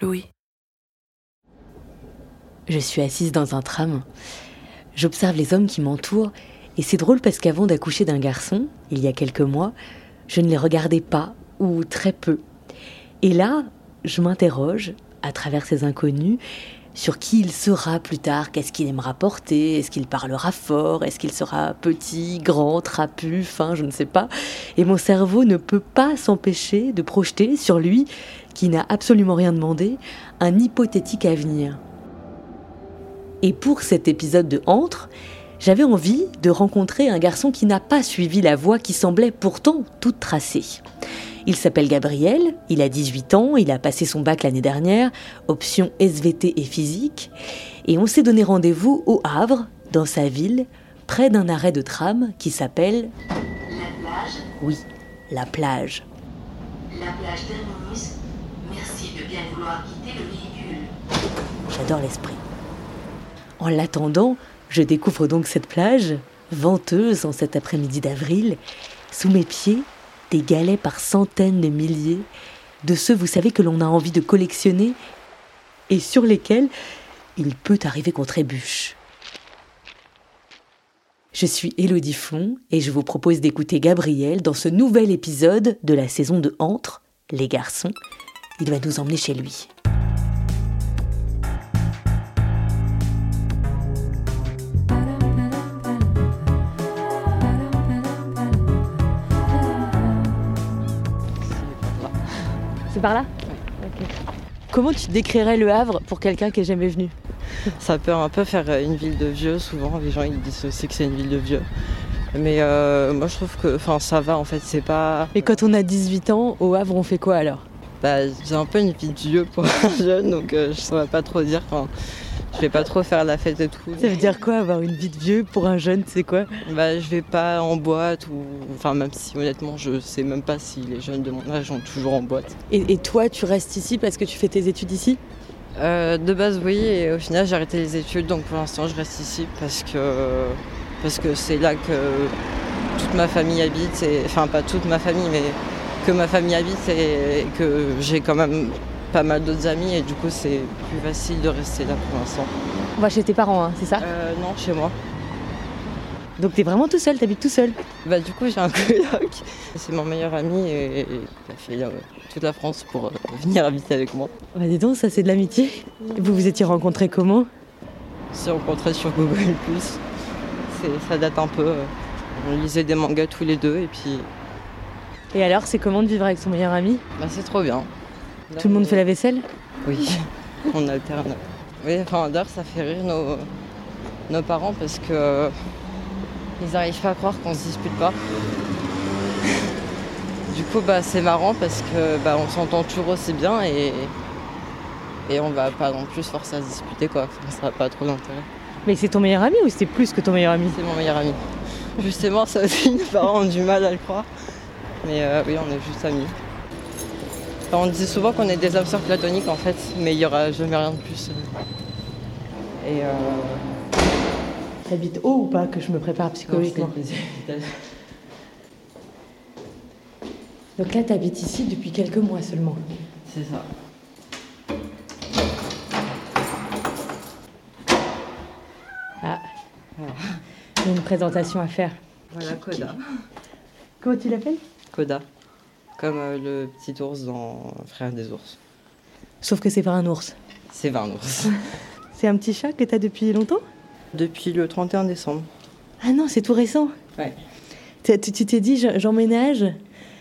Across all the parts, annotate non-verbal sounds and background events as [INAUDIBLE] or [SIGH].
Louis. Je suis assise dans un tram. J'observe les hommes qui m'entourent et c'est drôle parce qu'avant d'accoucher d'un garçon, il y a quelques mois, je ne les regardais pas ou très peu. Et là, je m'interroge à travers ces inconnus sur qui il sera plus tard, qu'est-ce qu'il aimera porter, est-ce qu'il parlera fort, est-ce qu'il sera petit, grand, trapu, fin, je ne sais pas. Et mon cerveau ne peut pas s'empêcher de projeter sur lui, qui n'a absolument rien demandé, un hypothétique avenir. Et pour cet épisode de Entre, j'avais envie de rencontrer un garçon qui n'a pas suivi la voie qui semblait pourtant toute tracée. Il s'appelle Gabriel, il a 18 ans, il a passé son bac l'année dernière, option SVT et physique, et on s'est donné rendez-vous au Havre, dans sa ville, près d'un arrêt de tram qui s'appelle... La plage, Oui, la plage. la plage terminus. J'adore l'esprit. En l'attendant, je découvre donc cette plage, venteuse en cet après-midi d'avril. Sous mes pieds, des galets par centaines de milliers, de ceux, vous savez, que l'on a envie de collectionner et sur lesquels il peut arriver qu'on trébuche. Je suis Élodie Flon et je vous propose d'écouter Gabriel dans ce nouvel épisode de la saison de Entre, les garçons. Il va nous emmener chez lui. C'est par là? Comment tu décrirais le Havre pour quelqu'un qui est jamais venu? Ça peut un peu faire une ville de vieux, souvent les gens ils disent aussi que c'est une ville de vieux. Mais euh, moi je trouve que enfin, ça va en fait, c'est pas. Et quand on a 18 ans, au Havre, on fait quoi alors? Bah, c'est un peu une vie de vieux pour un [LAUGHS] jeune, donc euh, je saurais pas trop dire. Enfin, je vais pas trop faire la fête et tout. Ça veut dire quoi avoir une vie de vieux pour un jeune, c'est quoi? Bah, je vais pas en boîte ou. Enfin, même si honnêtement, je sais même pas si les jeunes de mon âge sont toujours en boîte. et, et toi, tu restes ici parce que tu fais tes études ici? Euh, de base, oui, et au final, j'ai arrêté les études, donc pour l'instant, je reste ici parce que parce que c'est là que toute ma famille habite, et, enfin pas toute ma famille, mais que ma famille habite et que j'ai quand même pas mal d'autres amis, et du coup, c'est plus facile de rester là pour l'instant. On va chez tes parents, hein, c'est ça? Euh, non, chez moi. Donc t'es vraiment tout seul, t'habites tout seul? Bah du coup, j'ai un [LAUGHS] coloc. C'est mon meilleur ami et, et il a fait euh, toute la France pour euh, venir habiter avec moi. Bah dis donc, ça c'est de l'amitié. Vous vous étiez rencontrés comment? On s'est rencontrés sur Google+. Ça date un peu. euh, On lisait des mangas tous les deux et puis Et alors, c'est comment de vivre avec son meilleur ami bah, c'est trop bien. Tout le monde fait la vaisselle Oui, [LAUGHS] on alterne. Oui, enfin d'ailleurs ça fait rire nos, nos parents parce que euh, ils n'arrivent pas à croire qu'on se dispute pas. Du coup bah c'est marrant parce que bah, on s'entend toujours aussi bien et, et on va pas non plus forcer à se disputer quoi. Enfin, ça n'a pas trop d'intérêt. Mais c'est ton meilleur ami ou c'est plus que ton meilleur ami C'est mon meilleur ami. Justement ça aussi [LAUGHS] nos parents ont du mal à le croire. Mais euh, oui on est juste amis. On dit souvent qu'on est des âmes sœurs platoniques en fait, mais il n'y aura jamais rien de plus. Et euh, T'habites haut ou pas que je me prépare psychologiquement Donc là, t'habites ici depuis quelques mois seulement. C'est ça. Ah, il y a une présentation à faire. Voilà Coda. Comment tu l'appelles? Coda. Comme euh, le petit ours dans Frère des ours. Sauf que c'est pas un ours. C'est 20 ours. [LAUGHS] C'est un petit chat que t'as depuis longtemps? Depuis le 31 décembre. Ah non, c'est tout récent. Ouais. Tu t'es dit, je- j'emménage,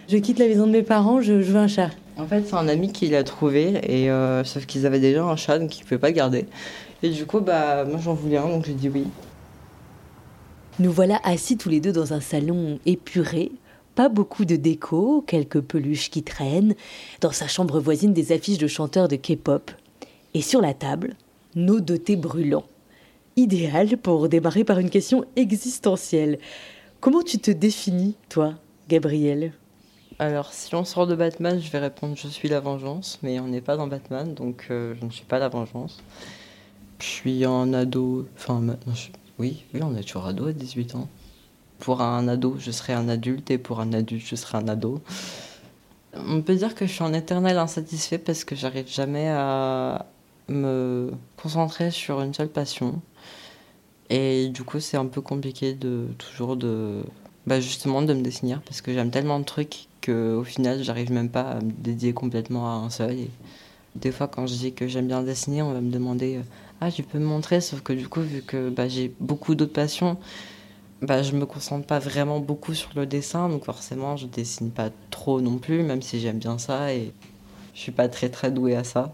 je quitte la maison de mes parents, je, je veux un chat. En fait, c'est un ami qui l'a trouvé, et euh, sauf qu'ils avaient déjà un chat, donc ils ne pouvaient pas le garder. Et du coup, bah, moi j'en voulais un, donc j'ai dit oui. Nous voilà assis tous les deux dans un salon épuré, Pas beaucoup de déco, quelques peluches qui traînent, dans sa chambre voisine des affiches de chanteurs de K-pop. Et sur la table, nos dotés brûlants. Idéal pour démarrer par une question existentielle. Comment tu te définis, toi, Gabriel? Alors, si on sort de Batman, je vais répondre je suis la vengeance, mais on n'est pas dans Batman, donc euh, je ne suis pas la vengeance. Je suis un ado, enfin, oui, on est toujours ado à 18 ans. Pour un ado, je serai un adulte, et pour un adulte, je serai un ado. On peut dire que je suis en éternel insatisfait parce que j'arrive jamais à me concentrer sur une seule passion. Et du coup, c'est un peu compliqué de toujours de. Bah justement, de me dessiner parce que j'aime tellement de trucs qu'au final, j'arrive même pas à me dédier complètement à un seul. Des fois, quand je dis que j'aime bien dessiner, on va me demander Ah, tu peux me montrer? Sauf que du coup, vu que bah, j'ai beaucoup d'autres passions, bah, je me concentre pas vraiment beaucoup sur le dessin. Donc, forcément, je dessine pas trop non plus, même si j'aime bien ça. Et je suis pas très très douée à ça.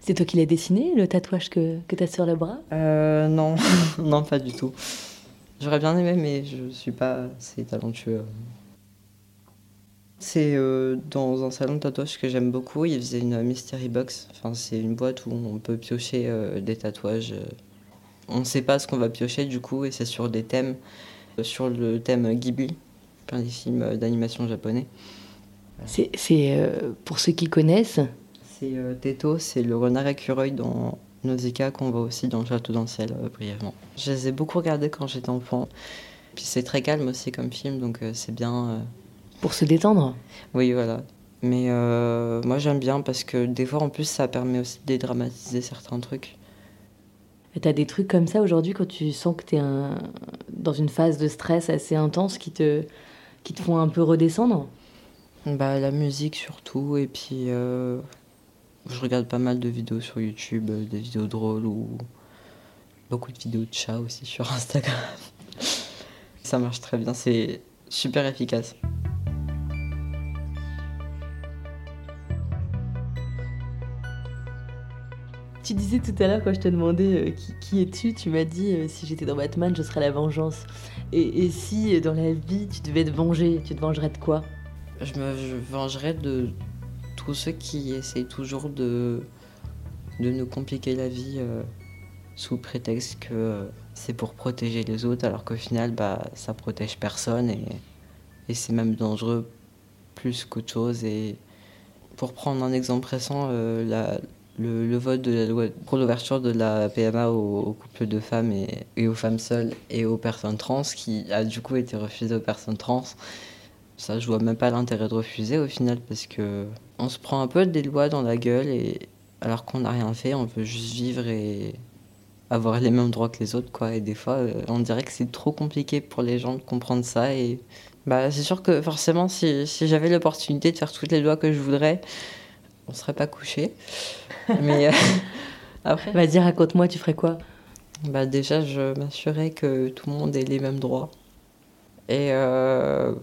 C'est toi qui l'as dessiné, le tatouage que, que tu as sur le bras? Euh, Non, [LAUGHS] non, pas du tout. J'aurais bien aimé, mais je suis pas assez talentueux. C'est euh, dans un salon de tatouage que j'aime beaucoup. Il faisait une mystery box. Enfin, c'est une boîte où on peut piocher euh, des tatouages. On ne sait pas ce qu'on va piocher du coup, et c'est sur des thèmes. Sur le thème Ghibli, plein des films d'animation japonais. C'est pour ceux qui connaissent, c'est euh, Teto, c'est le renard écureuil dans Nausicaa qu'on voit aussi dans le Château dans ciel euh, brièvement. Je les ai beaucoup regardés quand j'étais enfant. Puis c'est très calme aussi comme film, donc euh, c'est bien. Pour se détendre Oui, voilà. Mais moi j'aime bien parce que des fois en plus ça permet aussi de dédramatiser certains trucs. T'as des trucs comme ça aujourd'hui quand tu sens que t'es un... dans une phase de stress assez intense qui te, qui te font un peu redescendre? Bah la musique surtout et puis je regarde pas mal de vidéos sur YouTube, euh, des vidéos drôles ou beaucoup de vidéos de chats aussi sur [LAUGHS] Instagram. Ça marche très bien, c'est super efficace. Tu disais tout à l'heure quand je te demandais euh, qui, es-tu, tu m'as dit euh, si j'étais dans Batman, je serais la vengeance. Et, si dans la vie tu devais te venger, tu te vengerais de quoi? Je me vengerais de tous ceux qui essayent toujours de, de nous compliquer la vie euh, sous prétexte que euh, c'est pour protéger les autres, alors qu'au final, bah, ça protège personne et, et c'est même dangereux plus qu'autre chose. Et pour prendre un exemple récent, euh, la, le, vote de la loi pour l'ouverture de la PMA aux, couples de femmes et, aux femmes seules et aux personnes trans, qui a du coup été refusé aux personnes trans. Ça, je vois même pas l'intérêt de refuser au final parce que on se prend un peu des lois dans la gueule et alors qu'on n'a rien fait, on veut juste vivre et avoir les mêmes droits que les autres quoi. Et des fois, euh, on dirait que c'est trop compliqué pour les gens de comprendre ça et bah c'est sûr que forcément si, si j'avais l'opportunité de faire toutes les lois que je voudrais, on serait pas couché. Mais euh, [LAUGHS] après. Vas-y, raconte-moi, tu ferais quoi? Bah déjà, je m'assurais que tout le monde ait les mêmes droits. Et euh,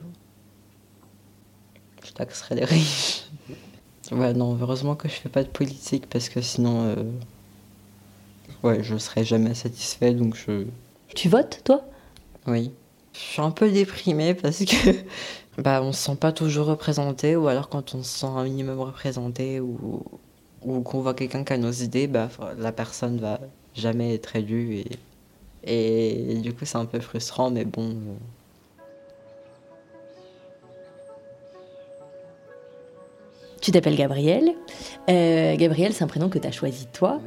je taxerais les riches. [LAUGHS] ouais, non, heureusement que je fais pas de politique parce que sinon, euh, ouais, je serais jamais satisfait donc je. Tu votes, toi? Oui. Je suis un peu déprimée parce que [LAUGHS] bah, on se sent pas toujours représenté ou alors quand on se sent un minimum représenté ou, ou qu'on voit quelqu'un qui a nos idées, bah, la personne va jamais être élue et, et, du coup c'est un peu frustrant mais bon. Tu t'appelles Gabriel. Euh, Gabriel, c'est un prénom que tu as choisi toi.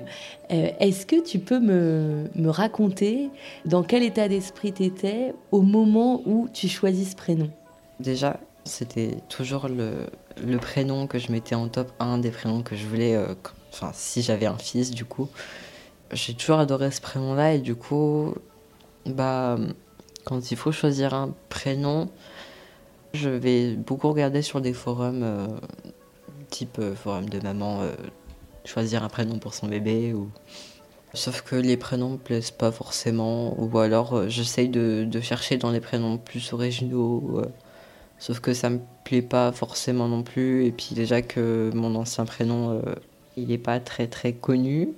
Euh, est-ce que tu peux me, me, raconter dans quel état d'esprit tu étais au moment où tu choisis ce prénom? Déjà, c'était toujours le, le, prénom que je mettais en top 1 des prénoms que je voulais, euh, enfin si j'avais un fils du coup. J'ai toujours adoré ce prénom-là et du coup, bah, quand il faut choisir un prénom, je vais beaucoup regarder sur des forums type euh, forum de maman, euh, choisir un prénom pour son bébé. Ou... Sauf que les prénoms me plaisent pas forcément, ou alors euh, j'essaye de, chercher dans les prénoms plus originaux. sauf que ça me plaît pas forcément non plus. Et puis déjà que mon ancien prénom, il est pas très très connu.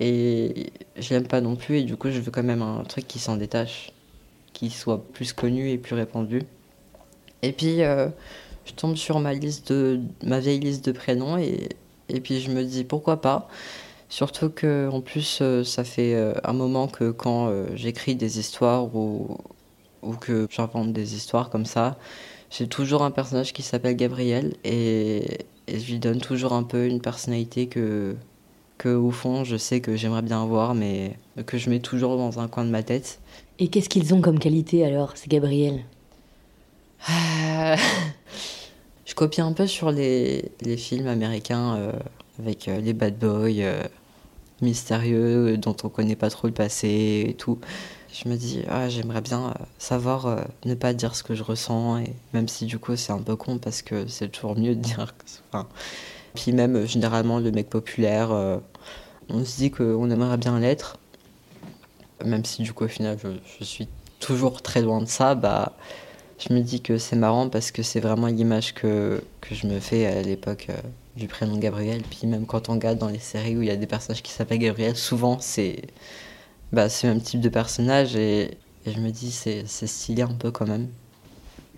Et je l'aime pas non plus. Et du coup, je veux quand même un truc qui s'en détache, qui soit plus connu et plus répandu. Et puis, je tombe sur ma, liste de, ma vieille liste de prénoms et, et puis je me dis pourquoi pas. Surtout que en plus, euh, ça fait euh, un moment que quand j'écris des histoires ou, ou que j'invente des histoires comme ça, j'ai toujours un personnage qui s'appelle Gabriel et, et, je lui donne toujours un peu une personnalité que, que au fond, je sais que j'aimerais bien avoir, mais que je mets toujours dans un coin de ma tête. Et qu'est-ce qu'ils ont comme qualité alors, ces Gabriel? [LAUGHS] Je copie un peu sur les, films américains euh, avec euh, les bad boys euh, mystérieux dont on connaît pas trop le passé et tout. Je me dis, ah, j'aimerais bien savoir ne pas dire ce que je ressens, et même si du coup c'est un peu con parce que c'est toujours mieux de dire. Enfin, puis même généralement le mec populaire, on se dit qu'on aimerait bien l'être, même si du coup au final je, je, suis toujours très loin de ça, bah je me dis que c'est marrant parce que c'est vraiment l'image que, que je me fais à l'époque euh, du prénom Gabriel. Puis même quand on regarde dans les séries où il y a des personnages qui s'appellent Gabriel, souvent c'est bah, le même type de personnage et, je me dis c'est stylé un peu quand même.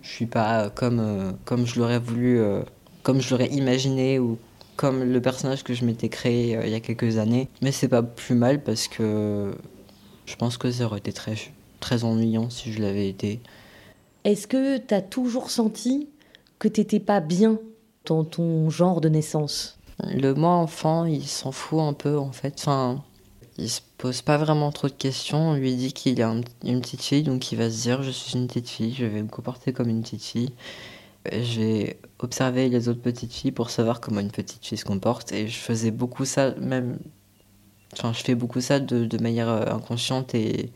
Je suis pas comme, euh, comme je l'aurais voulu, euh, comme je l'aurais imaginé ou comme le personnage que je m'étais créé il y a quelques années. Mais c'est pas plus mal parce que je pense que ça aurait été très, très ennuyant si je l'avais été. Est-ce que tu as toujours senti que t'étais pas bien dans ton genre de naissance? Le moi enfant, il s'en fout un peu en fait. Enfin, il se pose pas vraiment trop de questions. On lui dit qu'il est une petite fille, donc il va se dire je suis une petite fille, je vais me comporter comme une petite fille. J'ai observé les autres petites filles pour savoir comment une petite fille se comporte et je faisais beaucoup ça, même. Enfin, je fais beaucoup ça de, de manière euh, inconsciente et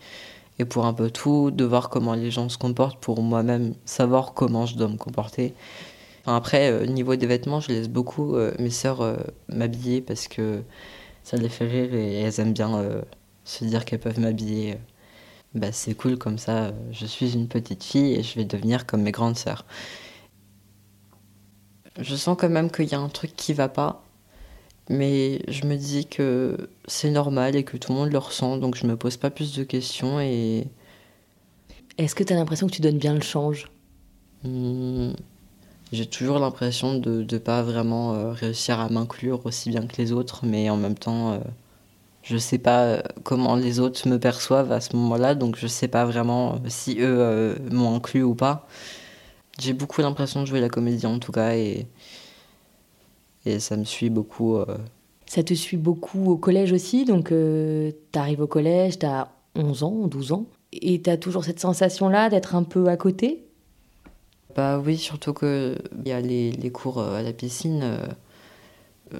et pour un peu tout, de voir comment les gens se comportent pour moi-même savoir comment je dois me comporter. après, euh, niveau des vêtements, je laisse beaucoup euh, mes sœurs euh, m'habiller parce que ça les fait rire et elles aiment bien se dire qu'elles peuvent m'habiller. Bah, c'est cool comme ça, je suis une petite fille et je vais devenir comme mes grandes sœurs. Je sens quand même qu'il y a un truc qui va pas mais je me dis que c'est normal et que tout le monde le ressent, donc je me pose pas plus de questions et. Est-ce que tu as l'impression que tu donnes bien le change? Mmh, J'ai toujours l'impression de ne pas vraiment euh, réussir à m'inclure aussi bien que les autres, mais en même temps, euh, je sais pas euh, comment les autres me perçoivent à ce moment-là, donc je sais pas vraiment si eux m'ont inclus ou pas. J'ai beaucoup l'impression de jouer la comédie en tout cas, et et ça me suit beaucoup. Euh. Ça te suit beaucoup au collège aussi, donc euh, tu arrives au collège, tu as 11 ans, 12 ans, et tu as toujours cette sensation-là d'être un peu à côté? Bah oui, surtout qu'il y a les, les, cours euh, à la piscine,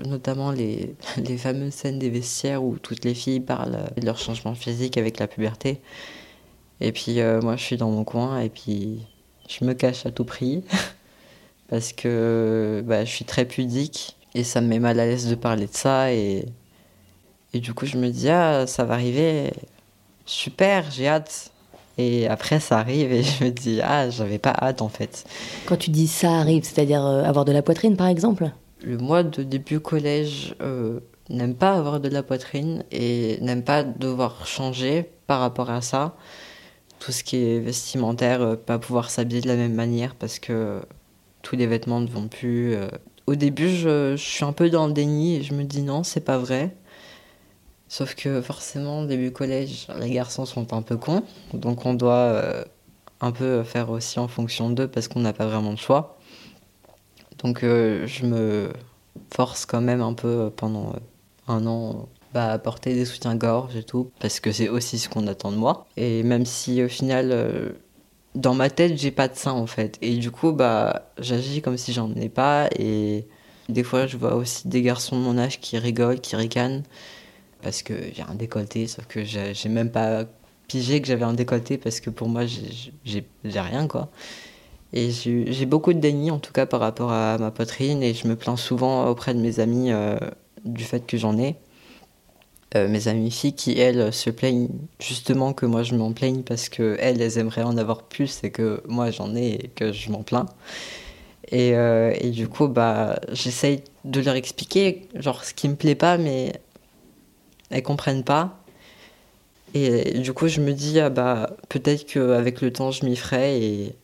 notamment les, [LAUGHS] les fameuses scènes des vestiaires où toutes les filles parlent de leur changement physique avec la puberté. Et puis moi je suis dans mon coin et puis je me cache à tout prix. [LAUGHS] parce que bah, je suis très pudique et ça me met mal à l'aise de parler de ça. Et, et du coup, je me dis, ah, ça va arriver, super, j'ai hâte. Et après, ça arrive et [LAUGHS] je me dis, ah, j'avais pas hâte en fait. Quand tu dis ça arrive, c'est-à-dire euh, avoir de la poitrine par exemple? Le mois de début collège euh, n'aime pas avoir de la poitrine et n'aime pas devoir changer par rapport à ça. Tout ce qui est vestimentaire, euh, pas pouvoir s'habiller de la même manière parce que tous les vêtements ne vont plus. Euh. Au début, je, suis un peu dans le déni et je me dis non, c'est pas vrai. Sauf que forcément, début collège, les garçons sont un peu cons, donc on doit euh, un peu faire aussi en fonction d'eux parce qu'on n'a pas vraiment de choix. Donc euh, je me force quand même un peu pendant un an bah, à porter des soutiens-gorge et tout, parce que c'est aussi ce qu'on attend de moi. Et même si au final dans ma tête, j'ai pas de sein en fait. Et du coup, bah, j'agis comme si j'en ai pas. Et des fois, je vois aussi des garçons de mon âge qui rigolent, qui ricanent. Parce que j'ai un décolleté, sauf que j'ai même pas pigé que j'avais un décolleté parce que pour moi, j'ai rien quoi. Et j'ai beaucoup de déni en tout cas par rapport à ma poitrine et je me plains souvent auprès de mes amis euh, du fait que j'en ai. Euh, mes amies filles qui, elles, se plaignent justement que moi je m'en plaigne parce que elles, elles aimeraient en avoir plus et que moi j'en ai et que je m'en plains. Et, euh, et, du coup, bah, j'essaye de leur expliquer genre ce qui me plaît pas, mais elles comprennent pas. Et du coup, je me dis, ah bah, peut-être qu'avec le temps, je m'y ferai et,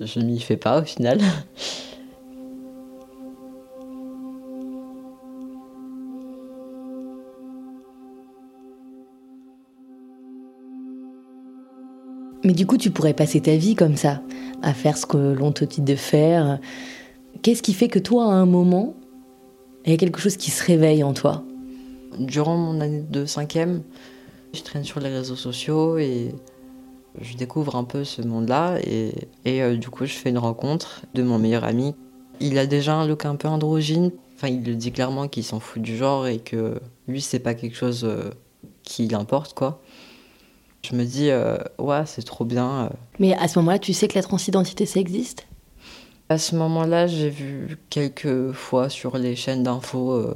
Je m'y fais pas au final. [LAUGHS] Mais du coup, tu pourrais passer ta vie comme ça, à faire ce que l'on te dit de faire. Qu'est-ce qui fait que toi, à un moment, il y a quelque chose qui se réveille en toi? Durant mon année de cinquième, je traîne sur les réseaux sociaux et je découvre un peu ce monde-là et, euh, du coup je fais une rencontre de mon meilleur ami. Il a déjà un look un peu androgyne, enfin il le dit clairement qu'il s'en fout du genre et que lui c'est pas quelque chose euh, qui l'importe quoi. Je me dis euh, ouais c'est trop bien. Mais à ce moment-là tu sais que la transidentité ça existe? À ce moment-là j'ai vu quelques fois sur les chaînes d'infos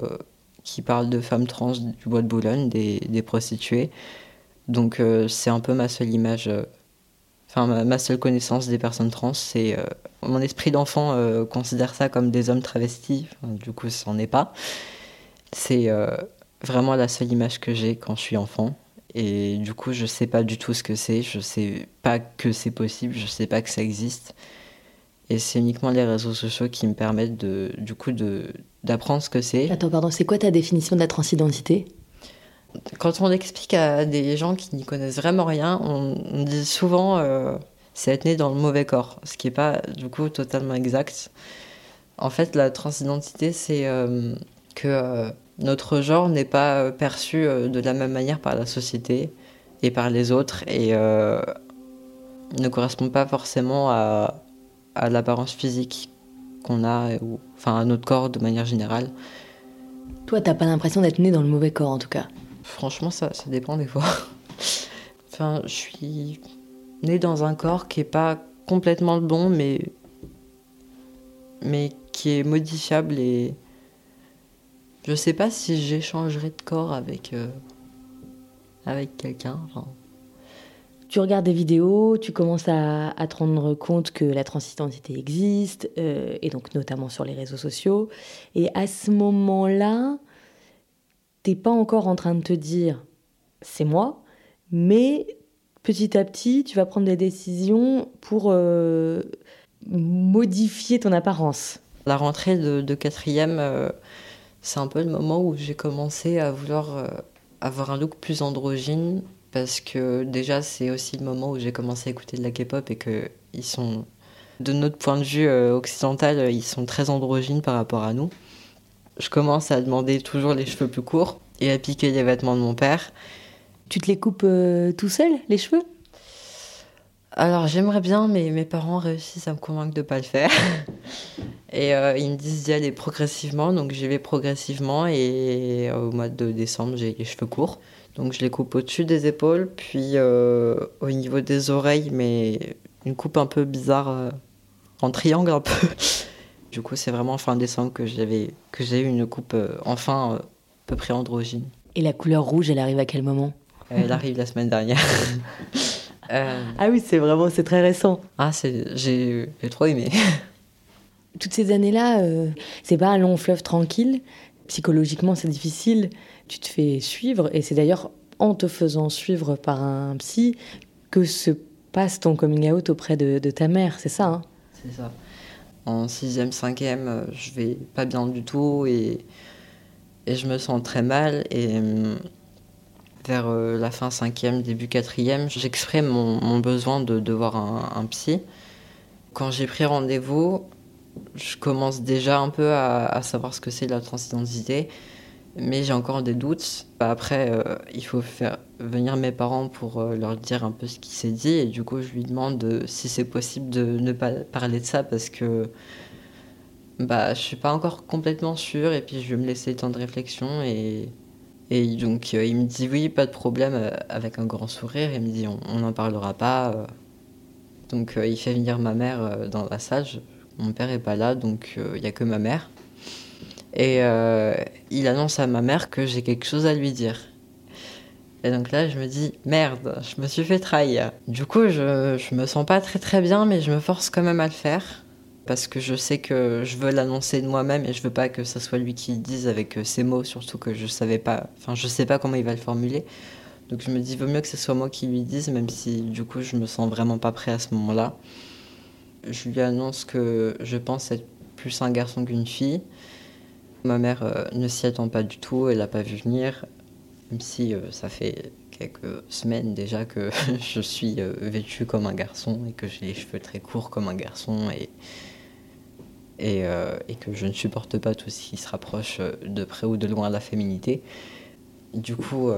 qui parlent de femmes trans du bois de Boulogne, des, des prostituées. Donc euh, c'est un peu ma seule image, euh, enfin ma, seule connaissance des personnes trans. C'est euh, mon esprit d'enfant considère ça comme des hommes travestis. du coup, ça n'en est pas. C'est vraiment la seule image que j'ai quand je suis enfant. Et du coup, je sais pas du tout ce que c'est. Je sais pas que c'est possible. Je sais pas que ça existe. Et c'est uniquement les réseaux sociaux qui me permettent de, du coup, d'apprendre ce que c'est. Attends, pardon, c'est quoi ta définition de la transidentité? Quand on explique à des gens qui n'y connaissent vraiment rien, on, dit souvent euh, c'est être né dans le mauvais corps, ce qui n'est pas du coup totalement exact. En fait, la transidentité, c'est euh, que euh, notre genre n'est pas perçu de la même manière par la société et par les autres et ne correspond pas forcément à, à l'apparence physique qu'on a, ou, enfin à notre corps de manière générale. Toi, t'as pas l'impression d'être né dans le mauvais corps en tout cas? Franchement, ça, ça dépend des fois. [LAUGHS] enfin, je suis née dans un corps qui est pas complètement le bon, mais, mais qui est modifiable et je sais pas si j'échangerai de corps avec, euh, avec quelqu'un. Tu regardes des vidéos, tu commences à, te rendre compte que la transidentité existe, euh, et donc notamment sur les réseaux sociaux. Et à ce moment-là, t'es pas encore en train de te dire c'est moi, mais petit à petit, tu vas prendre des décisions pour euh, modifier ton apparence. La rentrée de, quatrième, c'est un peu le moment où j'ai commencé à vouloir euh, avoir un look plus androgyne, parce que déjà c'est aussi le moment où j'ai commencé à écouter de la K-pop et que ils sont, de notre point de vue occidental, ils sont très androgynes par rapport à nous je commence à demander toujours les cheveux plus courts et à piquer les vêtements de mon père. Tu te les coupes euh, tout seul, les cheveux? Alors j'aimerais bien, mais mes parents réussissent à me convaincre de ne pas le faire. [LAUGHS] et euh, ils me disent d'y aller progressivement, donc j'y vais progressivement et euh, au mois de décembre j'ai les cheveux courts. Donc je les coupe au-dessus des épaules, puis au niveau des oreilles, mais une coupe un peu bizarre, en triangle un peu. [LAUGHS] Du coup, c'est vraiment fin décembre que j'avais que j'ai eu une coupe euh, enfin euh, à peu près androgyne. Et la couleur rouge, elle arrive à quel moment? Elle arrive la semaine dernière. [LAUGHS] Euh, ah oui, c'est vraiment c'est très récent. Ah, c'est j'ai trop aimé. [LAUGHS] Toutes ces années-là, c'est pas un long fleuve tranquille. Psychologiquement, c'est difficile. Tu te fais suivre, et c'est d'ailleurs en te faisant suivre par un psy que se passe ton coming out auprès de, de ta mère, c'est ça hein? C'est ça en 6e, 5e, euh, je vais pas bien du tout et, et je me sens très mal. Et euh, vers euh, la fin 5e, début 4e, j'exprime mon, besoin de, de voir un, un psy. Quand j'ai pris rendez-vous, je commence déjà un peu à, à savoir ce que c'est la transidentité mais j'ai encore des doutes. Après, euh, il faut faire venir mes parents pour euh, leur dire un peu ce qui s'est dit, et du coup, je lui demande si c'est possible de ne pas parler de ça parce que bah, je suis pas encore complètement sûre, et puis je vais me laisser le temps de réflexion. Et, et donc, euh, il me dit oui, pas de problème, avec un grand sourire. Il me dit on n'en parlera pas. Donc, il fait venir ma mère dans la salle. mon père est pas là, donc il n'y a que ma mère. Et euh, il annonce à ma mère que j'ai quelque chose à lui dire. Et donc là, je me dis, merde, je me suis fait trahir. Du coup, je, je me sens pas très très bien, mais je me force quand même à le faire. Parce que je sais que je veux l'annoncer de moi-même et je veux pas que ce soit lui qui le dise avec euh, ses mots, surtout que je savais pas, enfin, je sais pas comment il va le formuler. Donc je me dis, vaut mieux que ce soit moi qui lui dise, même si du coup, je me sens vraiment pas prêt à ce moment-là. Je lui annonce que je pense être plus un garçon qu'une fille. Ma mère euh, ne s'y attend pas du tout, elle n'a pas vu venir, même si euh, ça fait quelques semaines déjà que [LAUGHS] je suis vêtue comme un garçon et que j'ai les cheveux très courts comme un garçon et, et, et, que je ne supporte pas tout ce qui se rapproche de près ou de loin de la féminité. Du coup...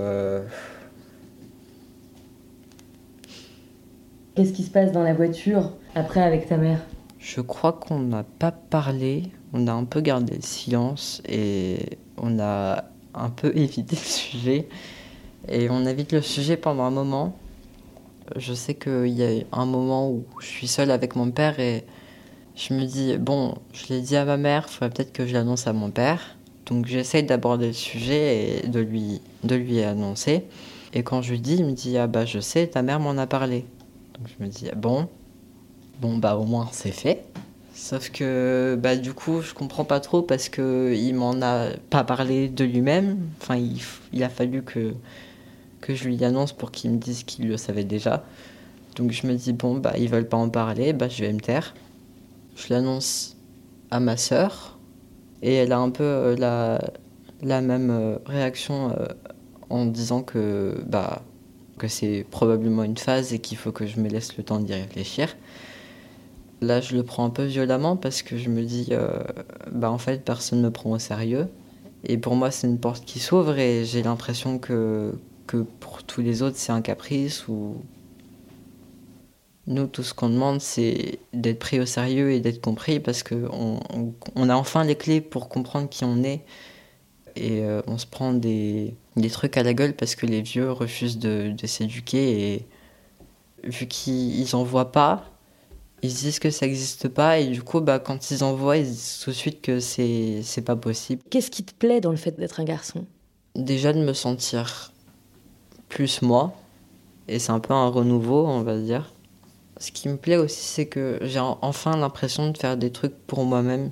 Qu'est-ce qui se passe dans la voiture après avec ta mère? Je crois qu'on n'a pas parlé on a un peu gardé le silence et on a un peu [LAUGHS] évité le sujet. Et on évite le sujet pendant un moment. Je sais qu'il y a un moment où je suis seule avec mon père et je me dis, bon, je l'ai dit à ma mère, il faudrait peut-être que je l'annonce à mon père. Donc j'essaye d'aborder le sujet et de lui, de lui annoncer. Et quand je lui dis, il me dit, ah bah je sais, ta mère m'en a parlé. Donc je me dis, ah bon, bon bah au moins c'est fait. Sauf que bah, du coup, je comprends pas trop parce qu'il m'en a pas parlé de lui-même. Enfin, il, a fallu que, que je lui annonce pour qu'il me dise qu'il le savait déjà. Donc je me dis, bon, bah, ils veulent pas en parler, bah, je vais me taire. Je l'annonce à ma sœur et elle a un peu euh, la, la même euh, réaction euh, en disant que, bah, que c'est probablement une phase et qu'il faut que je me laisse le temps d'y réfléchir. Là, je le prends un peu violemment parce que je me dis, bah en fait, personne ne me prend au sérieux. Et pour moi, c'est une porte qui s'ouvre et j'ai l'impression que, que pour tous les autres, c'est un caprice ou. Nous, tout ce qu'on demande, c'est d'être pris au sérieux et d'être compris parce qu'on on, a enfin les clés pour comprendre qui on est. Et euh, on se prend des, des, trucs à la gueule parce que les vieux refusent de, de s'éduquer et vu qu'ils n'en voient pas, ils disent que ça n'existe pas et du coup, bah, quand ils en voient, ils disent tout de suite que c'est, c'est pas possible. Qu'est-ce qui te plaît dans le fait d'être un garçon? Déjà de me sentir plus moi, et c'est un peu un renouveau, on va dire. Ce qui me plaît aussi, c'est que j'ai enfin l'impression de faire des trucs pour moi-même.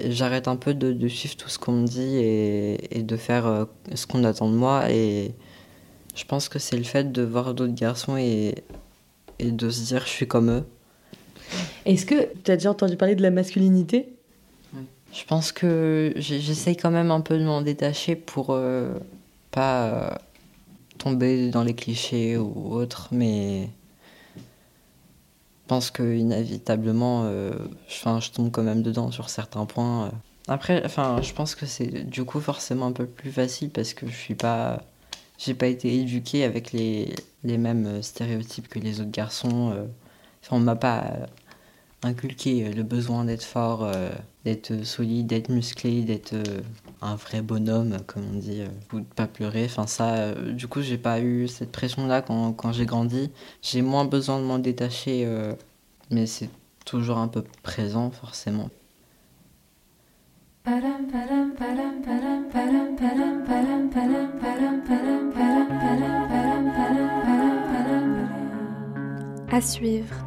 J'arrête un peu de, suivre tout ce qu'on me dit et, et de faire euh, ce qu'on attend de moi. Et je pense que c'est le fait de voir d'autres garçons et, et de se dire je suis comme eux est-ce que tu as déjà entendu parler de la masculinité? Je pense que j'essaye quand même un peu de m'en détacher pour euh, pas euh, tomber dans les clichés ou autres, mais pense que inévitablement, euh, je tombe quand même dedans sur certains points. Après, enfin, je pense que c'est du coup forcément un peu plus facile parce que je suis pas, j'ai pas été éduqué avec les, les mêmes stéréotypes que les autres garçons. Enfin, on m'a pas inculquer euh, le besoin d'être fort, euh, d'être solide, d'être musclé, d'être euh, un vrai bonhomme, comme on dit, ou de pas pleurer. Enfin, ça, du coup, j'ai pas eu cette pression-là quand, quand j'ai grandi. J'ai moins besoin de m'en détacher, mais c'est toujours un peu présent, forcément. À suivre.